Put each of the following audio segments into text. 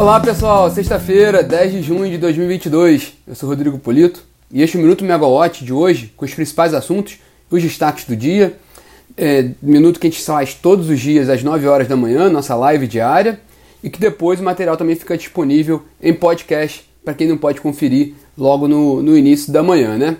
Olá pessoal, sexta-feira, 10 de junho de 2022. Eu sou Rodrigo Polito e este é o Minuto Megawatt de hoje com os principais assuntos e os destaques do dia. É, minuto que a gente faz todos os dias às 9 horas da manhã, nossa live diária, e que depois o material também fica disponível em podcast para quem não pode conferir logo no, no início da manhã, né?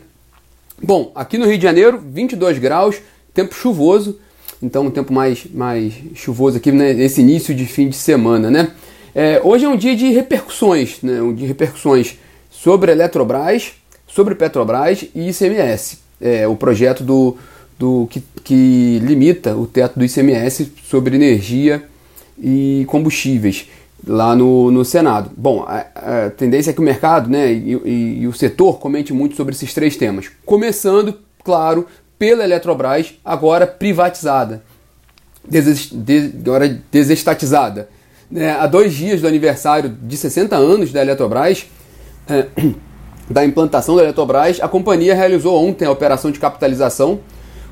Bom, aqui no Rio de Janeiro, 22 graus, tempo chuvoso, então um tempo mais, mais chuvoso aqui né, nesse início de fim de semana, né? É, hoje é um dia de repercussões, né? Um de repercussões sobre a Eletrobras, sobre Petrobras e ICMS. É, o projeto do, do que, que limita o teto do ICMS sobre energia e combustíveis lá no, no Senado. Bom, a, a, tendência é que o mercado né, e, e, e, o setor comente muito sobre esses três temas. Começando, claro, pela Eletrobras, agora privatizada, des, de, agora desestatizada. É, há dois dias do aniversário de 60 anos da Eletrobras, é, da implantação da Eletrobras, a companhia realizou ontem a operação de capitalização.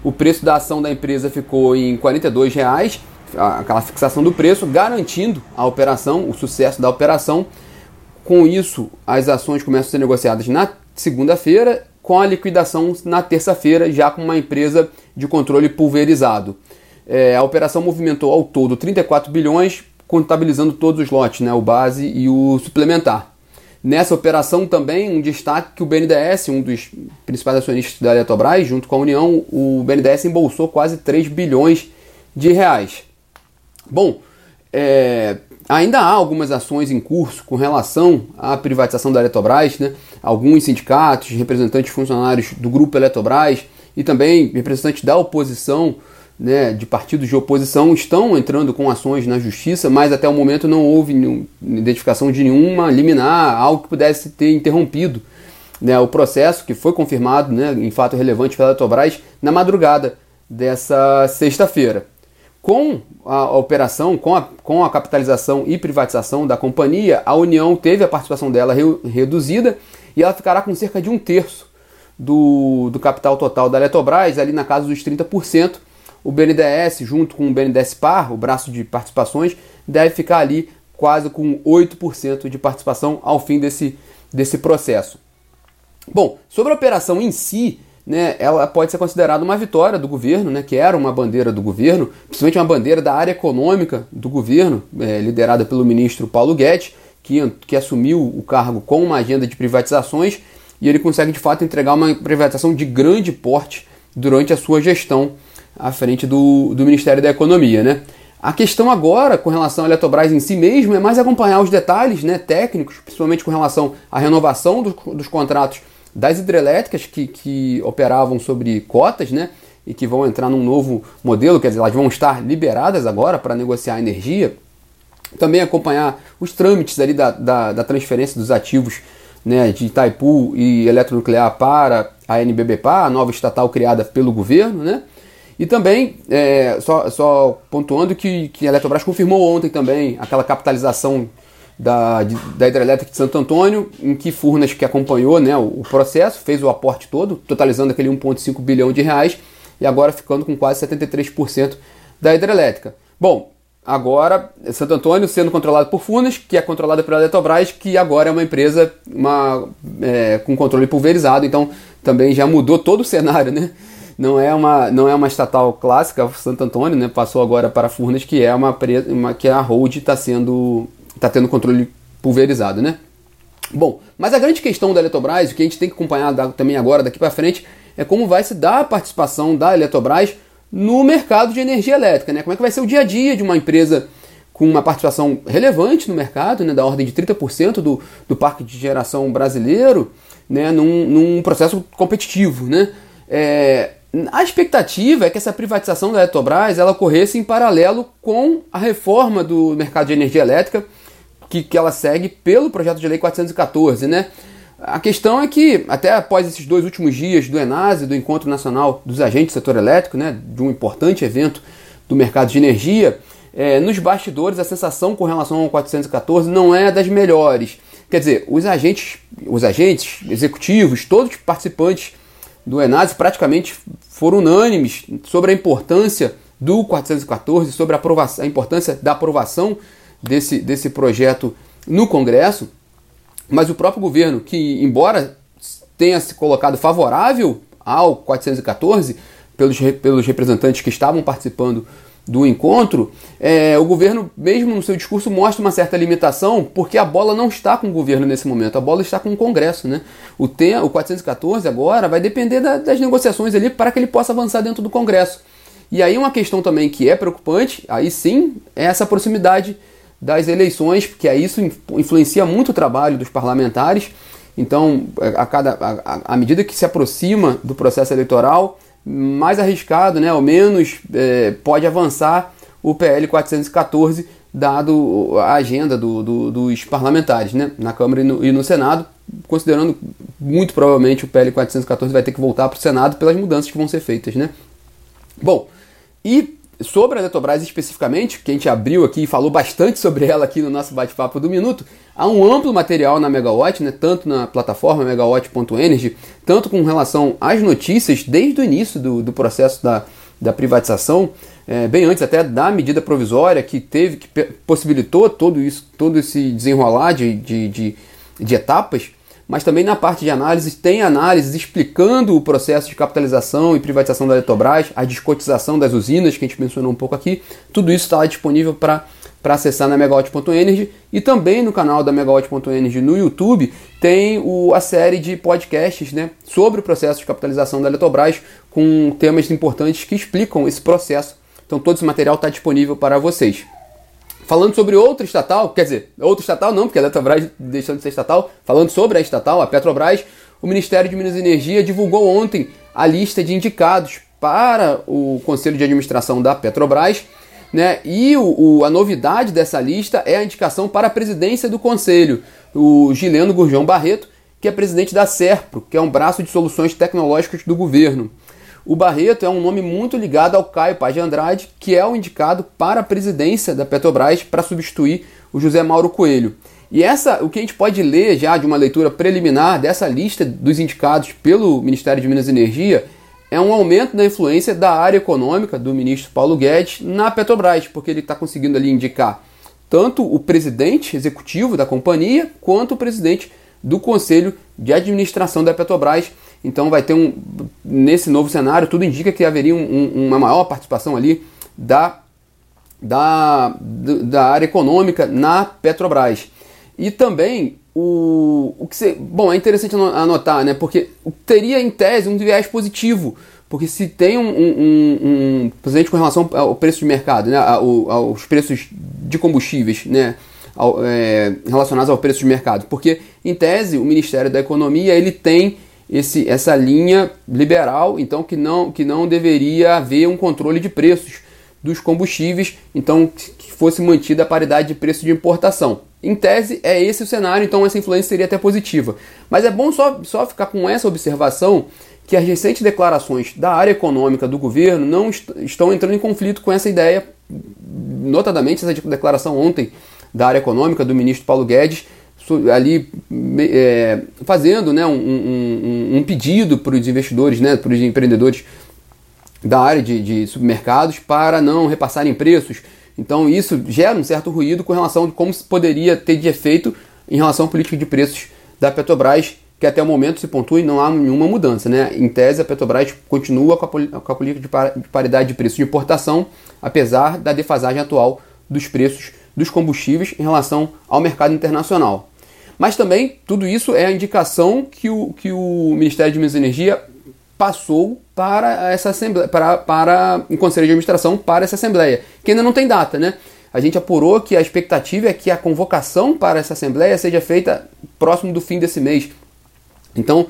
O preço da ação da empresa ficou em 42 reais, aquela fixação do preço, garantindo a operação, o sucesso da operação. Com isso, as ações começam a ser negociadas na segunda-feira, com a liquidação na terça-feira, já com uma empresa de controle pulverizado. É, a operação movimentou ao todo 34 bilhões, contabilizando todos os lotes, né, o base e o suplementar. Nessa operação também um destaque que o BNDES, um dos principais acionistas da Eletrobras, junto com a União, o BNDES embolsou quase 3 bilhões de reais. Bom, é, ainda há algumas ações em curso com relação à privatização da Eletrobras, né? alguns sindicatos, representantes funcionários do grupo Eletrobras e também representantes da oposição né, de partidos de oposição estão entrando com ações na justiça, mas até o momento não houve identificação de nenhuma liminar, algo que pudesse ter interrompido né, o processo, que foi confirmado né, em fato relevante pela Eletrobras na madrugada dessa sexta-feira. Com a operação, com a, com a capitalização e privatização da companhia, a União teve a participação dela re, reduzida e ela ficará com cerca de um terço do, do capital total da Eletrobras, ali na casa dos 30%, o BNDES, junto com o BNDES Par, o braço de participações, deve ficar ali quase com 8% de participação ao fim desse, desse processo. Bom, sobre a operação em si, né, ela pode ser considerada uma vitória do governo, né, que era uma bandeira do governo, principalmente uma bandeira da área econômica do governo, é, liderada pelo ministro Paulo Guedes, que, que assumiu o cargo com uma agenda de privatizações e ele consegue de fato entregar uma privatização de grande porte durante a sua gestão à frente do, do Ministério da Economia, né? A questão agora, com relação à Eletrobras em si mesmo, é mais acompanhar os detalhes né, técnicos, principalmente com relação à renovação dos, dos contratos das hidrelétricas que, que operavam sobre cotas, né? E que vão entrar num novo modelo, quer dizer, elas vão estar liberadas agora para negociar energia. Também acompanhar os trâmites ali da, da, da transferência dos ativos né, de Itaipu e Eletronuclear para a NBBPA, a nova estatal criada pelo governo, né? E também, é, só, só pontuando que, que a Eletrobras confirmou ontem também aquela capitalização da, de, da hidrelétrica de Santo Antônio, em que Furnas, que acompanhou né, o, o processo, fez o aporte todo, totalizando aquele 1,5 bilhão de reais, e agora ficando com quase 73% da hidrelétrica. Bom, agora Santo Antônio sendo controlado por Furnas, que é controlada pela Eletrobras, que agora é uma empresa uma, é, com controle pulverizado, então também já mudou todo o cenário, né? Não é uma, não é uma estatal clássica, Santo Antônio, né? Passou agora para Furnas, que é uma, uma que a Hold está sendo está tendo controle pulverizado, né? Bom, mas a grande questão da Eletrobras, o que a gente tem que acompanhar também agora daqui para frente, é como vai se dar a participação da Eletrobras no mercado de energia elétrica, né? Como é que vai ser o dia a dia de uma empresa com uma participação relevante no mercado, né, da ordem de 30% do, do parque de geração brasileiro, né, num, num processo competitivo, né? É, a expectativa é que essa privatização da Eletrobras ela ocorresse em paralelo com a reforma do mercado de energia elétrica que, que ela segue pelo projeto de lei 414, né? A questão é que, até após esses dois últimos dias do ENASE, do Encontro Nacional dos Agentes do Setor Elétrico, né, de um importante evento do mercado de energia, é, nos bastidores a sensação com relação ao 414 não é das melhores. Quer dizer, os agentes, os agentes executivos, todos os participantes do Enase praticamente foram unânimes sobre a importância do 414, sobre a, aprovação, a importância da aprovação desse, desse projeto no Congresso, mas o próprio governo, que embora tenha se colocado favorável ao 414 pelos, pelos representantes que estavam participando do encontro, é, o governo, mesmo no seu discurso, mostra uma certa limitação, porque a bola não está com o governo nesse momento, a bola está com o Congresso. Né? O, tem, o 414 agora vai depender da, das negociações ali para que ele possa avançar dentro do Congresso. E aí uma questão também que é preocupante, aí sim, é essa proximidade das eleições, porque aí isso influencia muito o trabalho dos parlamentares. Então, a, cada, a medida que se aproxima do processo eleitoral, mais arriscado, né, ao menos é, pode avançar o PL 414, dado a agenda do, do, dos parlamentares né, na Câmara e no, e no, Senado, considerando muito provavelmente o PL 414 vai ter que voltar para o Senado pelas mudanças que vão ser feitas. Né? Bom, e sobre a Eletrobras especificamente, que a gente abriu aqui e falou bastante sobre ela aqui no nosso bate-papo do minuto, há um amplo material na Megawatt, né, tanto na plataforma megawatt.energy, tanto com relação às notícias desde o início do, do processo da, da privatização, é, bem antes até da medida provisória que teve, que possibilitou todo isso, todo esse desenrolar de, de, de, de etapas, mas também na parte de análise tem análises explicando o processo de capitalização e privatização da Eletrobras, a descotização das usinas, que a gente mencionou um pouco aqui. Tudo isso está disponível para acessar na megawatt.energy e também no canal da megawatt.energy no YouTube tem o, a série de podcasts né, sobre o processo de capitalização da Eletrobras com temas importantes que explicam esse processo. Então todo esse material está disponível para vocês. Falando sobre outra estatal, quer dizer, outra estatal não, porque a Eletrobras deixando de ser estatal, falando sobre a estatal, a Petrobras, o Ministério de Minas e Energia divulgou ontem a lista de indicados para o Conselho de Administração da Petrobras, né? E o, o, a novidade dessa lista é a indicação para a presidência do Conselho, o Gileno Gurjão Barreto, que é presidente da SERPRO, que é um braço de soluções tecnológicas do governo. O Barreto é um nome muito ligado ao Caio Paz de Andrade, que é o indicado para a presidência da Petrobras para substituir o José Mauro Coelho. E essa, o que a gente pode ler já de uma leitura preliminar dessa lista dos indicados pelo Ministério de Minas e Energia é um aumento da influência da área econômica do ministro Paulo Guedes na Petrobras, porque ele está conseguindo ali indicar tanto o presidente executivo da companhia quanto o presidente do conselho de administração da Petrobras. Então vai ter um nesse novo cenário tudo indica que haveria um, um, uma maior participação ali da, da, da área econômica na Petrobras. E também o, o que você, bom é interessante anotar, né? Porque teria em tese um viés positivo, porque se tem um, um, um presente com relação ao preço de mercado, né? Ao, aos preços de combustíveis, né? Ao, é, relacionados ao preço de mercado, porque em tese o Ministério da Economia ele tem esse, essa linha liberal, então que não, que não deveria haver um controle de preços dos combustíveis, então que fosse mantida a paridade de preço de importação. Em tese, é esse o cenário, então essa influência seria até positiva. Mas é bom só, só ficar com essa observação que as recentes declarações da área econômica do governo não est estão entrando em conflito com essa ideia, notadamente essa declaração ontem da área econômica do ministro Paulo Guedes, ali é, fazendo né, um, um, um pedido para os investidores, né, para os empreendedores da área de, de supermercados para não repassarem preços. Então isso gera um certo ruído com relação a como se poderia ter de efeito em relação à política de preços da Petrobras, que até o momento se pontua e não há nenhuma mudança. Né? Em tese, a Petrobras continua com a, com a política de paridade de preço de importação, apesar da defasagem atual dos preços dos combustíveis em relação ao mercado internacional. Mas também tudo isso é a indicação que o, que o Ministério de Minas e Energia passou para essa assembleia, para, para um conselho de administração para essa assembleia, que ainda não tem data, né? A gente apurou que a expectativa é que a convocação para essa assembleia seja feita próximo do fim desse mês. Então,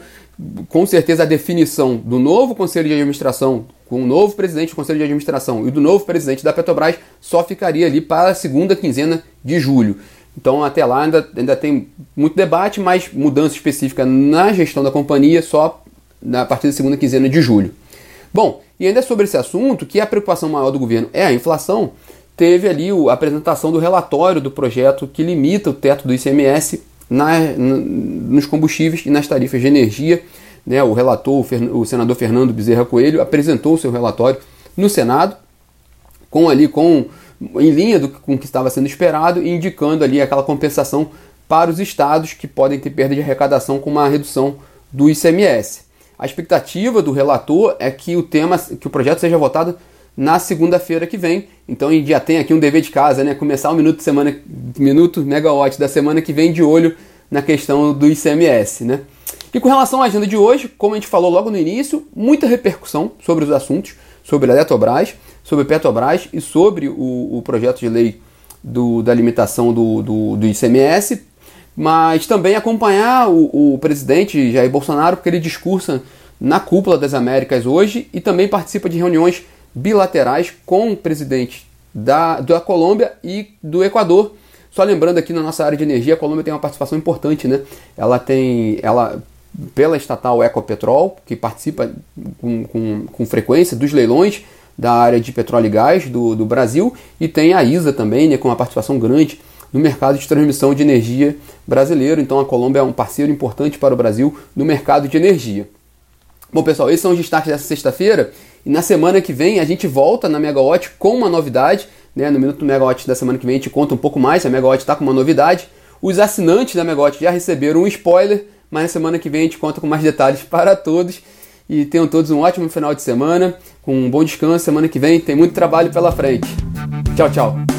com certeza a definição do novo conselho de administração, com o novo presidente do conselho de administração e do novo presidente da Petrobras só ficaria ali para a segunda quinzena de julho. Então até lá ainda, ainda tem muito debate, mas mudança específica na gestão da companhia só a partir da segunda quinzena de julho. Bom, e ainda sobre esse assunto, que a preocupação maior do governo é a inflação, teve ali a apresentação do relatório do projeto que limita o teto do ICMS na, nos combustíveis e nas tarifas de energia. Né, o relator, o senador Fernando Bezerra Coelho, apresentou o seu relatório no Senado, com ali com em linha do, com o que estava sendo esperado indicando ali aquela compensação para os estados que podem ter perda de arrecadação com uma redução do ICMS. A expectativa do relator é que o tema, que o projeto seja votado na segunda-feira que vem. Então já tem aqui um dever de casa, né? Começar o minuto semana, minuto megawatt da semana que vem de olho na questão do ICMS, né? E com relação à agenda de hoje, como a gente falou logo no início, muita repercussão sobre os assuntos, sobre a Eletrobras, sobre Petrobras e sobre o, o projeto de lei do, da limitação do, do, do, ICMS, mas também acompanhar o, o presidente Jair Bolsonaro, porque ele discursa na cúpula das Américas hoje e também participa de reuniões bilaterais com o presidente da, da Colômbia e do Equador. Só lembrando aqui na nossa área de energia, a Colômbia tem uma participação importante, né? Ela tem, ela pela estatal Ecopetrol, que participa com, com, com frequência dos leilões da área de petróleo e gás do, do Brasil, e tem a ISA também, né, com uma participação grande no mercado de transmissão de energia brasileiro. Então a Colômbia é um parceiro importante para o Brasil no mercado de energia. Bom, pessoal, esses são os destaques dessa sexta-feira. E na semana que vem a gente volta na Megawatt com uma novidade. Né? No Minuto Megawatt da semana que vem a gente conta um pouco mais. A Megawatt está com uma novidade. Os assinantes da Megawatt já receberam um spoiler, mas na semana que vem a gente conta com mais detalhes para todos. E tenham todos um ótimo final de semana, um bom descanso. Semana que vem tem muito trabalho pela frente. Tchau, tchau.